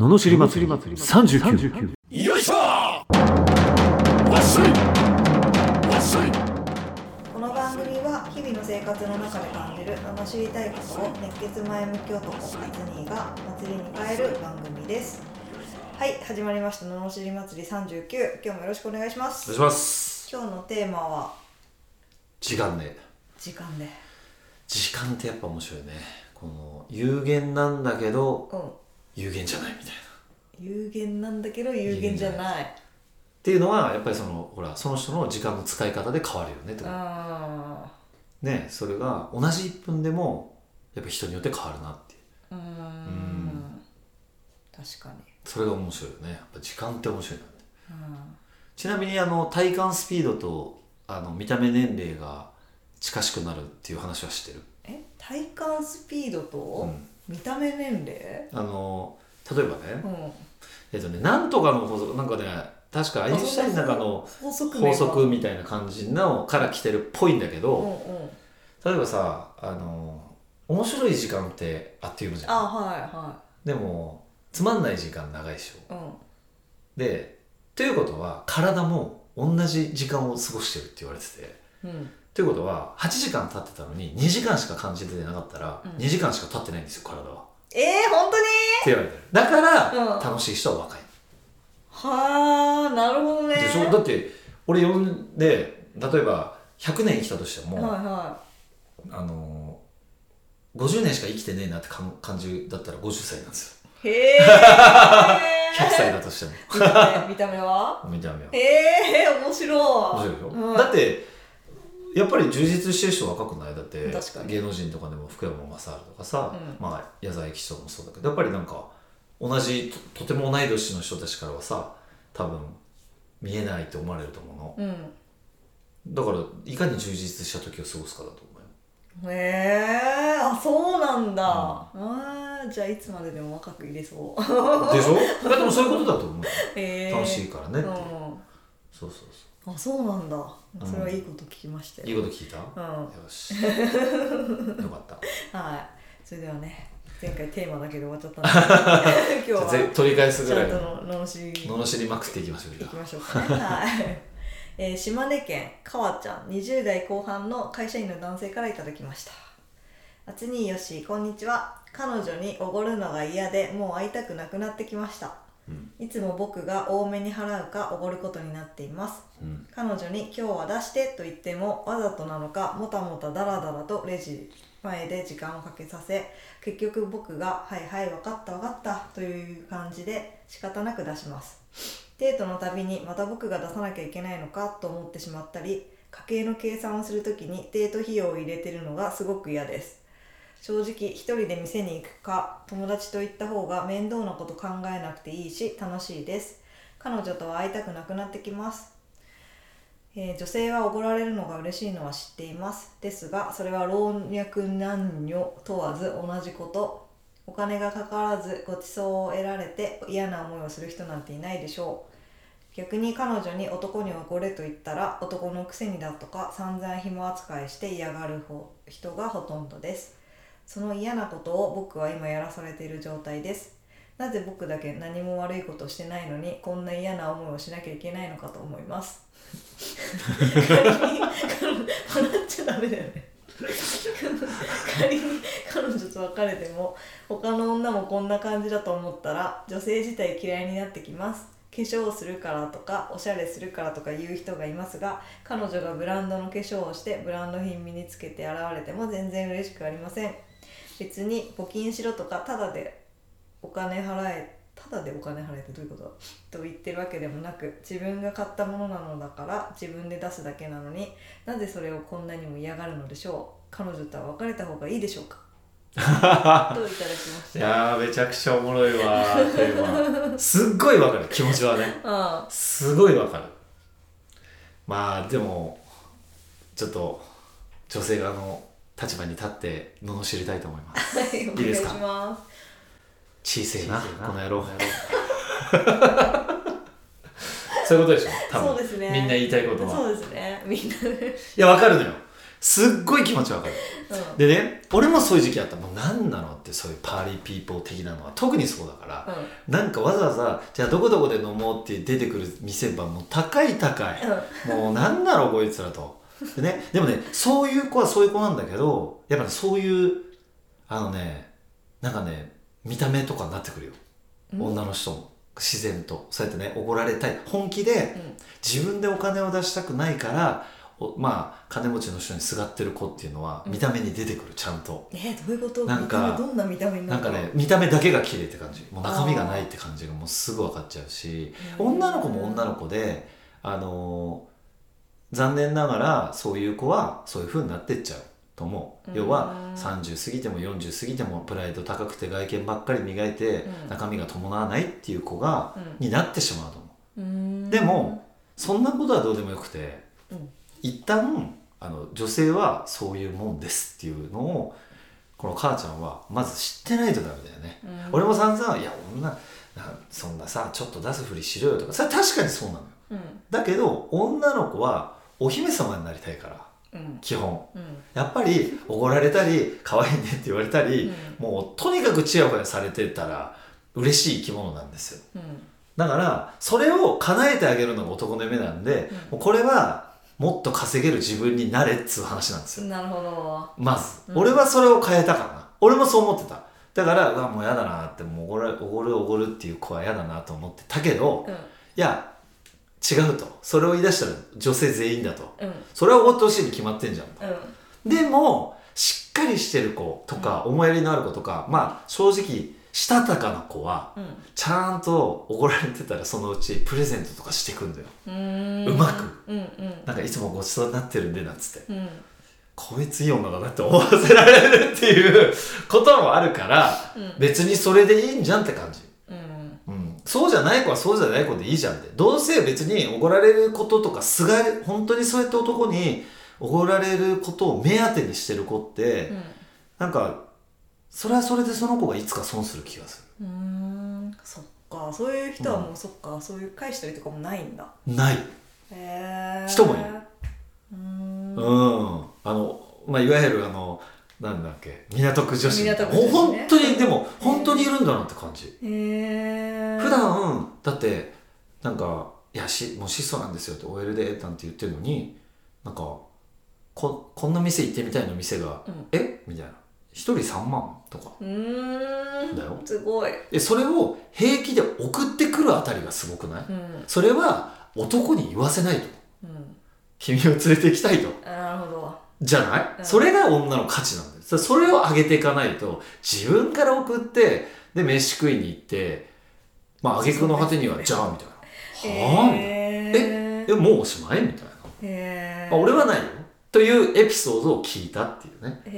ののしり祭り。39よいしょこの番組は日々の生活の中で感じる罵りたいことを熱血前向き男アツニーが祭りに変える番組です。はい始まりました。罵り祭り39今日もよろしくお願いします。お願いします。今日のテーマは？時間ね。時間で。時間ってやっぱ面白いね。この有限なんだけどうん有限じゃないみたいな。っ有限なんだけど有限じゃない。ていうのはやっぱりそのほらその人の時間の使い方で変わるよねってことあねそれが同じ1分でもやっぱ人によって変わるなっていう。ーうーん。確かに。それが面白いよね。やっぱ時間って面白いよね。うん。ちなみにあの体感スピードとあの見た目年齢が近しくなるっていう話は知ってる？え？体感スピードと？うん見た目年齢？あの例えばね、うん。えっとねなんとかの法則なんかね確かアインシュタインの中の法則名法が則みたいな感じのから来てるっぽいんだけうんど、うん。例えばさあの面白い時間ってあっという間じゃん。あはいはでもつまんない時間長いでしょ。いうん。でということは体も同じ時間を過ごしてるって言われててうんということは8時間経ってたのに2時間しか感じてなかったら、うん。2時間しか経ってないんですよ体は。えー、本当に？って言われてる。だから、うん。楽しい人は若い。はあなるほどね。でしょだって俺呼んで例えば100年生きたとしても、はいはあのー、50年しか生きてねえなって感じだったら50歳なんですよ。いへえ100 歳だとしても。見た目は？見た目は。へえ面白い。面白いでしょ、うん。だってやっぱり充実してる人若くない？だって芸能人とかでも福山雅治とかさ、うん。まあ矢沢永吉とかもそうだけどやっぱりなんか同じととても同い年の人たちからはさ多分見えないと思われると思うの。うん。だからいかに充実した時を過ごすかだと思うよ。へえあそうなんだ、あーじゃあいつまででも若くいれそう。でしょ？だでもそういうことだと思うえ楽しいからねっていう、うん。そうそうそあそうなんだ。ん。それはいいこと聞きましたういいよ、こと聞いた、うん。よし。よかった。はい。それではね前回テーマだけで終わっちゃったんで。今日はぜ取り返すぐらいちゃんとのののし罵りまくっていきましょうじゃいきましょうかね。はい、えー島根県かわちゃん20代後半の会社員の男性からいただきました。あつにーよしこんにちは。彼女におごるのが嫌でもう会いたくなくなってきました。うんいつも僕が多めに払うかおごることになっています。うん。彼女に「今日は出して」と言ってもわざとなのかもたもたダラダラとレジ前で時間をかけさせ結局僕が「はいはい分かった分かった」という感じで仕方なく出します。デートのたびにまた僕が出さなきゃいけないのかと思ってしまったり家計の計算をするときにデート費用を入れてるのがすごく嫌です正直一人で店に行くか友達と行った方が面倒なこと考えなくていいし楽しいです彼女とは会いたくなくなってきます。えー女性はおごられるのが嬉しいのは知っています。ですがそれは老若男女問わず同じこと。お金がかからずご馳走を得られて嫌な思いをする人なんていないでしょう。逆に彼女に男におごれと言ったら男のくせにだとか散々紐扱いして嫌がる方人がほとんどです。その嫌なことを僕は今やらされている状態です。なぜ僕だけ何も悪いことしてないのにこんな嫌な思いをしなきゃいけないのかと思います。仮に笑っちゃダメだよね。仮に彼女と別れても他の女もこんな感じだと思ったら女性自体嫌いになってきます。化粧をするからとかおしゃれするからとか言う人がいますが彼女がブランドの化粧をしてブランド品身につけて現れても全然嬉しくありません。別に募金しろとかただでお金払えただでお金払えってどういうこと？と言ってるわけでもなく自分が買ったものなのだから自分で出すだけなのになぜそれをこんなにも嫌がるのでしょう？彼女とは別れた方がいいでしょうか？といただきましいたやーめちゃくちゃおもろいわ すっごいわかる気持ちはね。あ すごいわかる。まあでもちょっと女性側の立場に立って罵りたいと思います。あはいいしいいですか？小せえなこの野郎。そういうことでしょ？多分。そうですね。みんな言いたいことは。そうですね。みんな。ねいやわかるのよ。すっごい気持ちわかる。うん。でね俺もそういう時期あった。もう何なのってそういうパーリーピーポー的なのは。特にそうだから、なんかわざわざじゃあどこどこで飲もうって出てくる店ばもう高い高い、もう何だろうこいつらとでねでもねそういう子はそういう子なんだけどやっぱねそういうあのねなんかね見た目とかになってくるよ、女の人も。自然と。そうやってねおごられたい。本気で自分でお金を出したくないからおまあ金持ちの人にすがってる子っていうのは見た目に出てくるちゃんと、えどういうこと？なんかどんな見た目になんかね見た目だけが綺麗って感じ。もう中身がないって感じがもうすぐ分かっちゃうし。うん女の子も女の子であのー残念ながらそういう子はそういう風になってっちゃうと思う。うん。要は30過ぎても40過ぎてもプライド高くて外見ばっかり磨いてうん。中身が伴わないっていう子がうん。になってしまうと思う。うん。でもそんなことはどうでもよくてうん。一旦あの女性はそういうもんですっていうのをこの母ちゃんはまず知ってないとダメだよね、うん。俺も散々「いや女なそんなさちょっと出すふりしろよ」とかそれは確かにそうなのよ。うん。だけど女の子はお姫様になりたいからうん。基本。うん。やっぱりおごられたり可愛いねって言われたり、もうとにかくチヤホヤされてたら嬉しい生き物なんですよ。うん。だからそれを叶えてあげるのが男の夢なんで、もうこれはもっと稼げる自分になれっつう話なんですよ。なるほど。まず、うん。俺はそれを変えたかな。俺もそう思ってた。だからうわもう嫌だなってもうおごるおごるおごるっていう子は嫌だなと思ってたけど、うん。いや違うと。それを言い出したら女性全員だと。うん。それはおごってほしいに決まってんじゃんと。うん。でもしっかりしてる子とか、思いやりのある子とかまあ正直したたかな子はうん。ちゃんとおごられてたらそのうちプレゼントとかしてくんだよ。うまく。うんうん。なんかいつもごちそうになってるんでなんつって。うん。こいついい女だなって思わせられるっていうこともあるから、うん。別にそれでいいんじゃんって感じ、そうじゃない子はそうじゃない子でいいじゃんって。どうせ別におごられることとかすがる本当にそうやって男におごられることを目当てにしてる子って、なんかそれはそれでその子がいつか損する気がすうんうんそっか。そういう人はもうそっか。そういう返したりとかもないんだ。るない。へえ人もいるうん。うん。あのまあいわゆるあのなんだっけ？港区女子。区女子ね。もう本当にでも本当にいるんだなって感じ。へえ普段だってなんか「いやしもう質素なんですよ」って OL でなんて言ってるのになんかここんな店行ってみたいの店が「うん。え？みたいな「一人3万」とか。うーん。だよ。すごい。でそれを平気で送ってくるあたりがすごくない？うん。それは男に言わせないと。うん。君を連れて行きたいとじゃない、うん。それが女の価値なんですそれを上げていかないと自分から送ってで飯食いに行ってまあ挙句の果てには「じゃあ」みたいな「はあ?」みたいな。へえもうおしまい？みたいな、えまあ、俺はないよ。というエピソードを聞いたっていうね。へ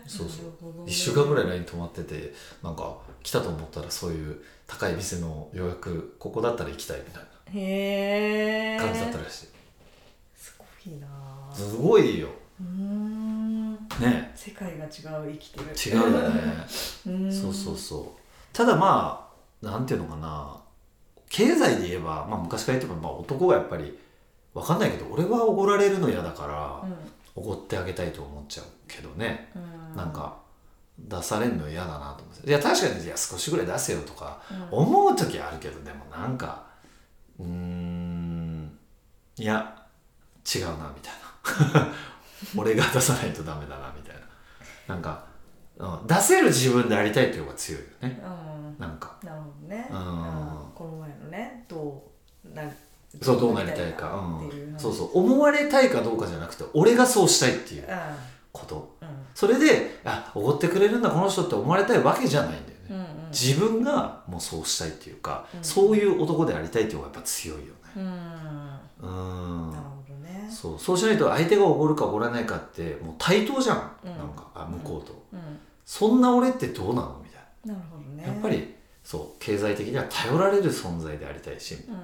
えそうそう。なるほどね。1週間ぐらい LINE 泊まっててなんか来たと思ったらそういう高い店の予約ここだったら行きたいみたいへえな感じだったらしいごいよ。うーん。ね。世界が違う生きてる違うよね。そうそうそう。ただまあなんていうのかな。経済で言えば、まあ、昔から言っても、まあ、男がやっぱりわかんないけど俺はおごられるの嫌だからおご、ってあげたいと思っちゃうけどね、うん。なんか出されるの嫌だなと思って。いや確かにいや少しぐらい出せよとかうん。思う時あるけどでもなんかうーん。いや違うなみたいな 俺が出さないとダメだなみたいな。なんか、うん、出せる自分でありたいっていうのが強いよね。うん。なんか。なるほどね。うん。この前のねどうなそうどうなりたいか、ううん、そうそう。思われたいかどうかじゃなくて俺がそうしたいっていうこと。うん。それであおごってくれるんだこの人って思われたいわけじゃないんだよね、うんうん。自分がもうそうしたいっていうか、うん。そういう男でありたいっていうのがやっぱ強いよね。うん。うん。なるほどねそう。そうしないと相手がおごるかおごらないかってもう対等じゃん、うん。なんかあ向こうと、うん。そんな俺ってどうなの？みたいな。るほどね。なやっぱりそう。経済的には頼られる存在でありたいしうん。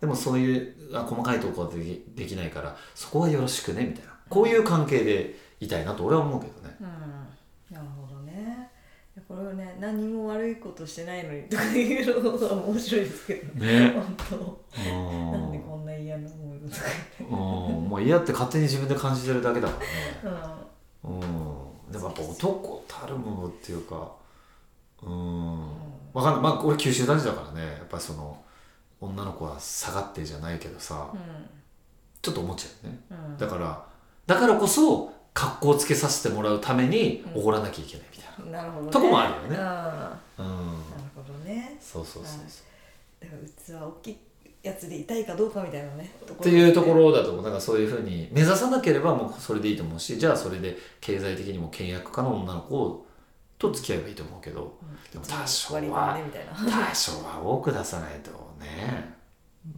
でもそういうあ細かいところはできできないからそこはよろしくねみたいな。こういう関係でいたいなと俺は思うけどね。うん。なるほどね。これはね何も悪いことしてないのにとかいうのが面白いですけど。ね。本当。なんでうこんな嫌な思いをうんもう嫌って勝手に自分で感じてるだけだからね。うん。うん。でもやっぱ男たるものっていうかうん。わかんない。まあ俺九州男児だからね。やっぱその女の子は下がってじゃないけどさ、ちょっと思っちゃうよね。うん。だからだからこそ格好をつけさせてもらうためにおごらなきゃいけないみたいな。るほどね。とこもあるよね。うん。なるなうんほどね。そうそうそうそう。だから器大きいやつでいたいかどうかみたいなねっていうところだと思う。だからそういうふうに目指さなければもうそれでいいと思うしじゃあそれで経済的にも倹約家の女の子と付き合えばいいと思うけど、でも多少は分ね多少は多く出さないとね、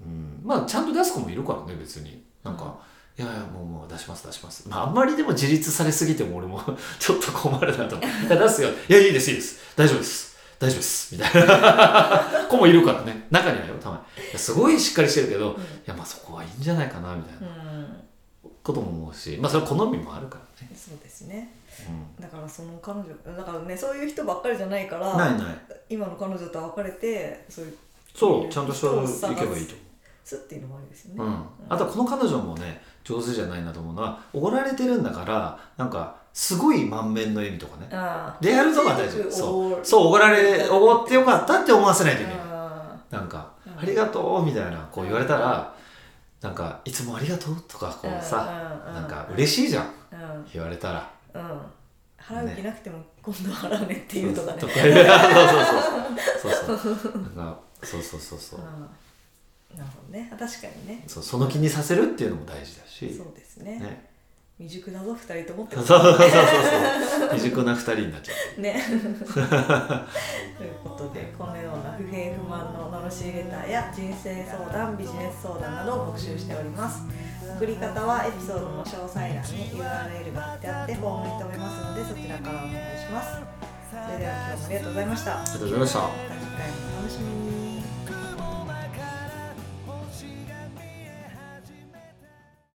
うん、まあちゃんと出す子もいるからね別に。なんか、いやいやもうもう出します出します。まああんまりでも自立されすぎても俺も ちょっと困るなと。出すよ。いやいいですいいです。大丈夫です大丈夫です。みたいな。子もいるからね。中にはよたまに。すごいしっかりしてるけど、いやまあそこはいいんじゃないかなみたいな。うん。ことも思うしまあそれは好みもあるからね、そうですね。うだからその彼女だからねそういう人ばっかりじゃないからん、ないない。今の彼女と別れてそういうそうちゃんとしていけばいいと。すっていうのもありですよね、うん、あとはこの彼女もね上手じゃないなと思うのはおごられてるんだからなんかすごい満面の笑みとかね。でやる大そうそう。おごられおごってよかったって思わせないといけない。あなんか「うんありがとう」みたいなこう言われたらなんか「いつもありがとう」とかこうさうなんか嬉しいじゃん。言われたら。うん。払う気なくても今度払うねっていうとかね。そうそうそう。そうそうそう。そうそう。そううん。なるほどね。あ確かにね。そうその気にさせるっていうのも大事だし。そうですね。ね未熟だぞ二人ともってそうそうそうそう。未熟な二人になっちゃうね。ということでこのような不平不満の罵りレターや人生相談ビジネス相談などを募集しております。送り方はエピソードの詳細欄に URL が貼ってあってフォームに留めますのでそちらからお願いします。それでは今日もありがとうございました。ありがとうございました